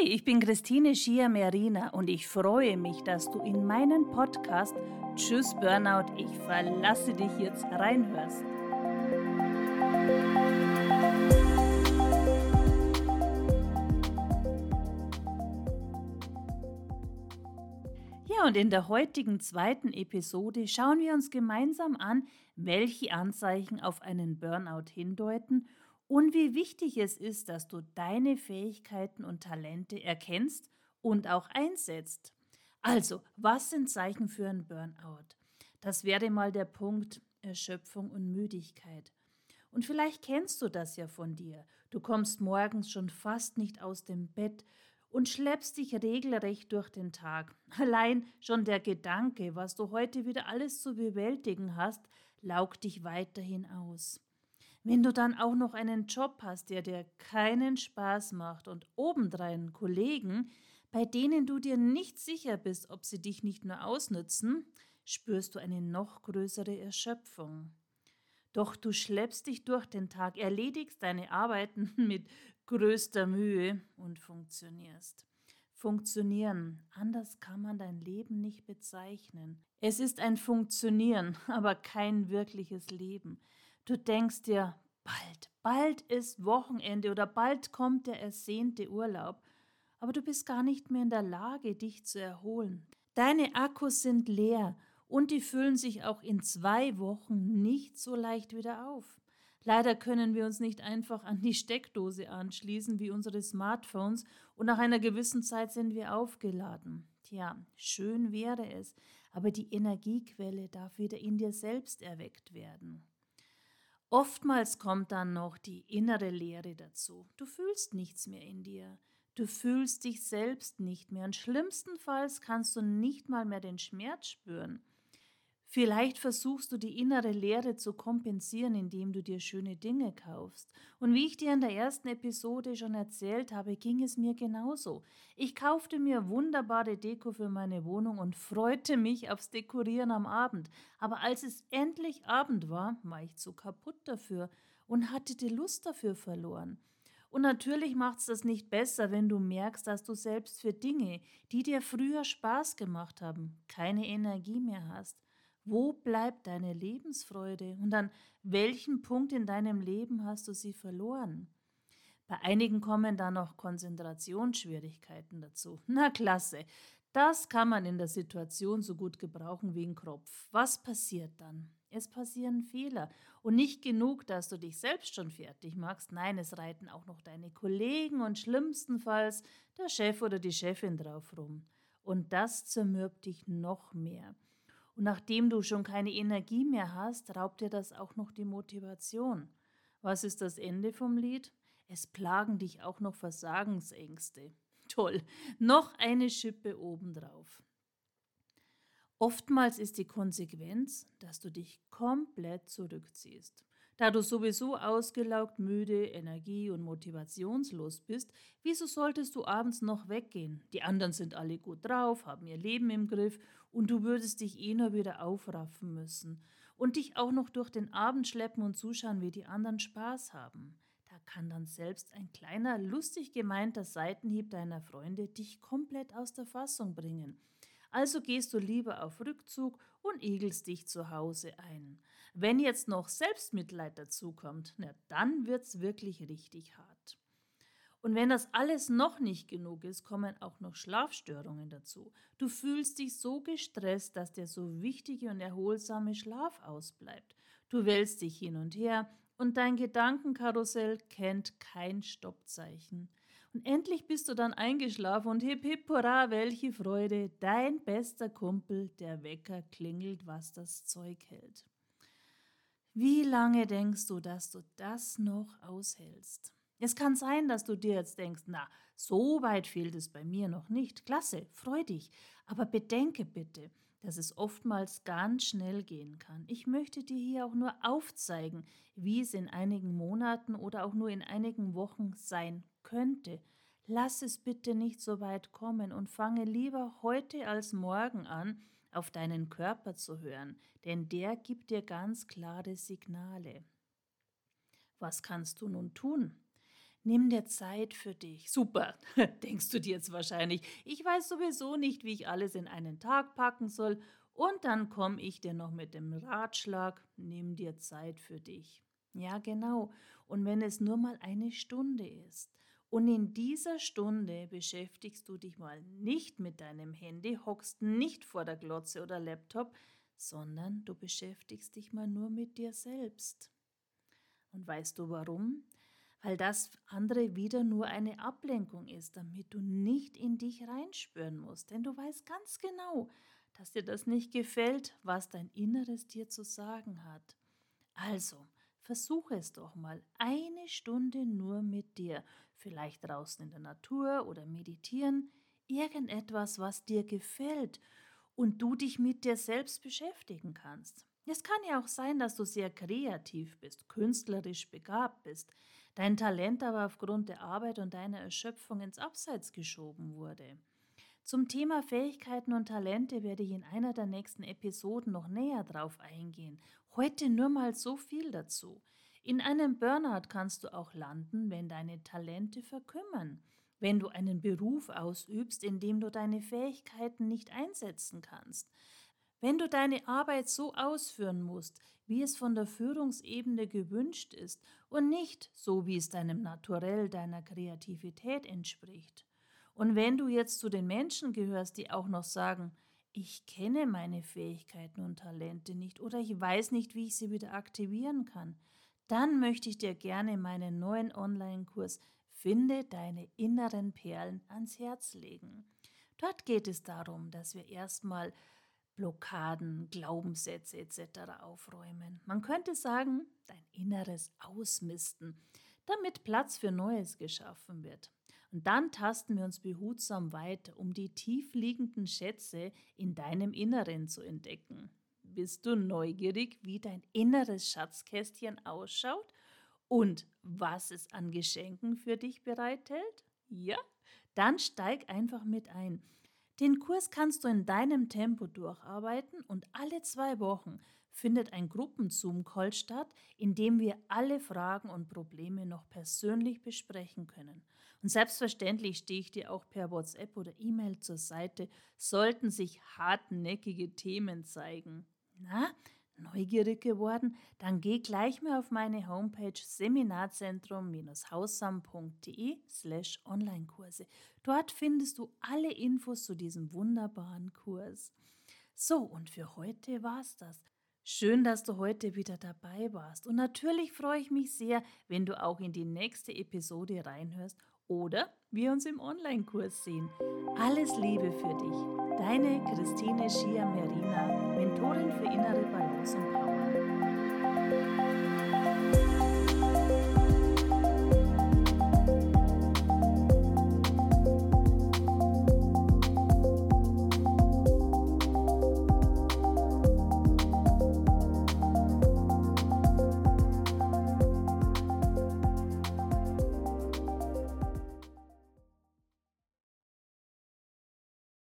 Hi, ich bin Christine Schier-Merina und ich freue mich, dass du in meinen Podcast Tschüss Burnout, ich verlasse dich jetzt reinhörst. Ja, und in der heutigen zweiten Episode schauen wir uns gemeinsam an, welche Anzeichen auf einen Burnout hindeuten und wie wichtig es ist, dass du deine Fähigkeiten und Talente erkennst und auch einsetzt. Also, was sind Zeichen für ein Burnout? Das wäre mal der Punkt Erschöpfung und Müdigkeit. Und vielleicht kennst du das ja von dir. Du kommst morgens schon fast nicht aus dem Bett und schleppst dich regelrecht durch den Tag. Allein schon der Gedanke, was du heute wieder alles zu bewältigen hast, laugt dich weiterhin aus. Wenn du dann auch noch einen Job hast, der dir keinen Spaß macht und obendrein Kollegen, bei denen du dir nicht sicher bist, ob sie dich nicht nur ausnützen, spürst du eine noch größere Erschöpfung. Doch du schleppst dich durch den Tag, erledigst deine Arbeiten mit größter Mühe und funktionierst. Funktionieren, anders kann man dein Leben nicht bezeichnen. Es ist ein Funktionieren, aber kein wirkliches Leben. Du denkst dir, bald, bald ist Wochenende oder bald kommt der ersehnte Urlaub, aber du bist gar nicht mehr in der Lage, dich zu erholen. Deine Akkus sind leer und die füllen sich auch in zwei Wochen nicht so leicht wieder auf. Leider können wir uns nicht einfach an die Steckdose anschließen wie unsere Smartphones und nach einer gewissen Zeit sind wir aufgeladen. Tja, schön wäre es, aber die Energiequelle darf wieder in dir selbst erweckt werden. Oftmals kommt dann noch die innere Leere dazu. Du fühlst nichts mehr in dir. Du fühlst dich selbst nicht mehr und schlimmstenfalls kannst du nicht mal mehr den Schmerz spüren. Vielleicht versuchst du die innere Leere zu kompensieren, indem du dir schöne Dinge kaufst. Und wie ich dir in der ersten Episode schon erzählt habe, ging es mir genauso. Ich kaufte mir wunderbare Deko für meine Wohnung und freute mich aufs Dekorieren am Abend. Aber als es endlich Abend war, war ich zu kaputt dafür und hatte die Lust dafür verloren. Und natürlich macht es das nicht besser, wenn du merkst, dass du selbst für Dinge, die dir früher Spaß gemacht haben, keine Energie mehr hast. Wo bleibt deine Lebensfreude und an welchem Punkt in deinem Leben hast du sie verloren? Bei einigen kommen da noch Konzentrationsschwierigkeiten dazu. Na klasse, das kann man in der Situation so gut gebrauchen wie ein Kropf. Was passiert dann? Es passieren Fehler. Und nicht genug, dass du dich selbst schon fertig machst. Nein, es reiten auch noch deine Kollegen und schlimmstenfalls der Chef oder die Chefin drauf rum. Und das zermürbt dich noch mehr. Und nachdem du schon keine Energie mehr hast, raubt dir das auch noch die Motivation. Was ist das Ende vom Lied? Es plagen dich auch noch Versagensängste. Toll, noch eine Schippe obendrauf. Oftmals ist die Konsequenz, dass du dich komplett zurückziehst. Da du sowieso ausgelaugt, müde, energie- und motivationslos bist, wieso solltest du abends noch weggehen? Die anderen sind alle gut drauf, haben ihr Leben im Griff und du würdest dich eh nur wieder aufraffen müssen und dich auch noch durch den Abend schleppen und zuschauen, wie die anderen Spaß haben. Da kann dann selbst ein kleiner, lustig gemeinter Seitenhieb deiner Freunde dich komplett aus der Fassung bringen. Also gehst du lieber auf Rückzug und igelst dich zu Hause ein. Wenn jetzt noch Selbstmitleid dazukommt, na, dann wird's wirklich richtig hart. Und wenn das alles noch nicht genug ist, kommen auch noch Schlafstörungen dazu. Du fühlst dich so gestresst, dass der so wichtige und erholsame Schlaf ausbleibt. Du wälzt dich hin und her und dein Gedankenkarussell kennt kein Stoppzeichen. Und endlich bist du dann eingeschlafen und hip hip hurra, welche Freude, dein bester Kumpel, der Wecker klingelt, was das Zeug hält. Wie lange denkst du, dass du das noch aushältst? Es kann sein, dass du dir jetzt denkst, na, so weit fehlt es bei mir noch nicht. Klasse, freu dich. Aber bedenke bitte, dass es oftmals ganz schnell gehen kann. Ich möchte dir hier auch nur aufzeigen, wie es in einigen Monaten oder auch nur in einigen Wochen sein könnte. Lass es bitte nicht so weit kommen und fange lieber heute als morgen an, auf deinen Körper zu hören, denn der gibt dir ganz klare Signale. Was kannst du nun tun? Nimm dir Zeit für dich. Super, denkst du dir jetzt wahrscheinlich. Ich weiß sowieso nicht, wie ich alles in einen Tag packen soll. Und dann komme ich dir noch mit dem Ratschlag, nimm dir Zeit für dich. Ja, genau. Und wenn es nur mal eine Stunde ist. Und in dieser Stunde beschäftigst du dich mal nicht mit deinem Handy, hockst nicht vor der Glotze oder Laptop, sondern du beschäftigst dich mal nur mit dir selbst. Und weißt du warum? Weil das andere wieder nur eine Ablenkung ist, damit du nicht in dich reinspüren musst. Denn du weißt ganz genau, dass dir das nicht gefällt, was dein Inneres dir zu sagen hat. Also, versuche es doch mal eine Stunde nur mit dir, vielleicht draußen in der Natur oder meditieren, irgendetwas, was dir gefällt und du dich mit dir selbst beschäftigen kannst. Es kann ja auch sein, dass du sehr kreativ bist, künstlerisch begabt bist, dein Talent aber aufgrund der Arbeit und deiner Erschöpfung ins Abseits geschoben wurde. Zum Thema Fähigkeiten und Talente werde ich in einer der nächsten Episoden noch näher drauf eingehen. Heute nur mal so viel dazu. In einem Burnout kannst du auch landen, wenn deine Talente verkümmern wenn du einen Beruf ausübst, in dem du deine Fähigkeiten nicht einsetzen kannst, wenn du deine Arbeit so ausführen musst, wie es von der Führungsebene gewünscht ist und nicht so, wie es deinem Naturell, deiner Kreativität entspricht. Und wenn du jetzt zu den Menschen gehörst, die auch noch sagen, ich kenne meine Fähigkeiten und Talente nicht oder ich weiß nicht, wie ich sie wieder aktivieren kann, dann möchte ich dir gerne meinen neuen Online-Kurs Finde deine inneren Perlen ans Herz legen. Dort geht es darum, dass wir erstmal Blockaden, Glaubenssätze etc. aufräumen. Man könnte sagen, dein Inneres ausmisten, damit Platz für Neues geschaffen wird. Und dann tasten wir uns behutsam weiter, um die tief liegenden Schätze in deinem Inneren zu entdecken. Bist du neugierig, wie dein inneres Schatzkästchen ausschaut und was es an Geschenken für dich bereithält? Ja? Dann steig einfach mit ein. Den Kurs kannst du in deinem Tempo durcharbeiten und alle zwei Wochen findet ein Gruppen-Zoom-Call statt, in dem wir alle Fragen und Probleme noch persönlich besprechen können. Und selbstverständlich stehe ich dir auch per WhatsApp oder E-Mail zur Seite, sollten sich hartnäckige Themen zeigen. Na, neugierig geworden? Dann geh gleich mal auf meine Homepage seminarzentrum-haussam.de slash Onlinekurse. Dort findest du alle Infos zu diesem wunderbaren Kurs. So, und für heute war's das. Schön, dass du heute wieder dabei warst. Und natürlich freue ich mich sehr, wenn du auch in die nächste Episode reinhörst oder wir uns im Online-Kurs sehen. Alles Liebe für dich. Deine Christine Schia-Merina, Mentorin für innere Balance und Power.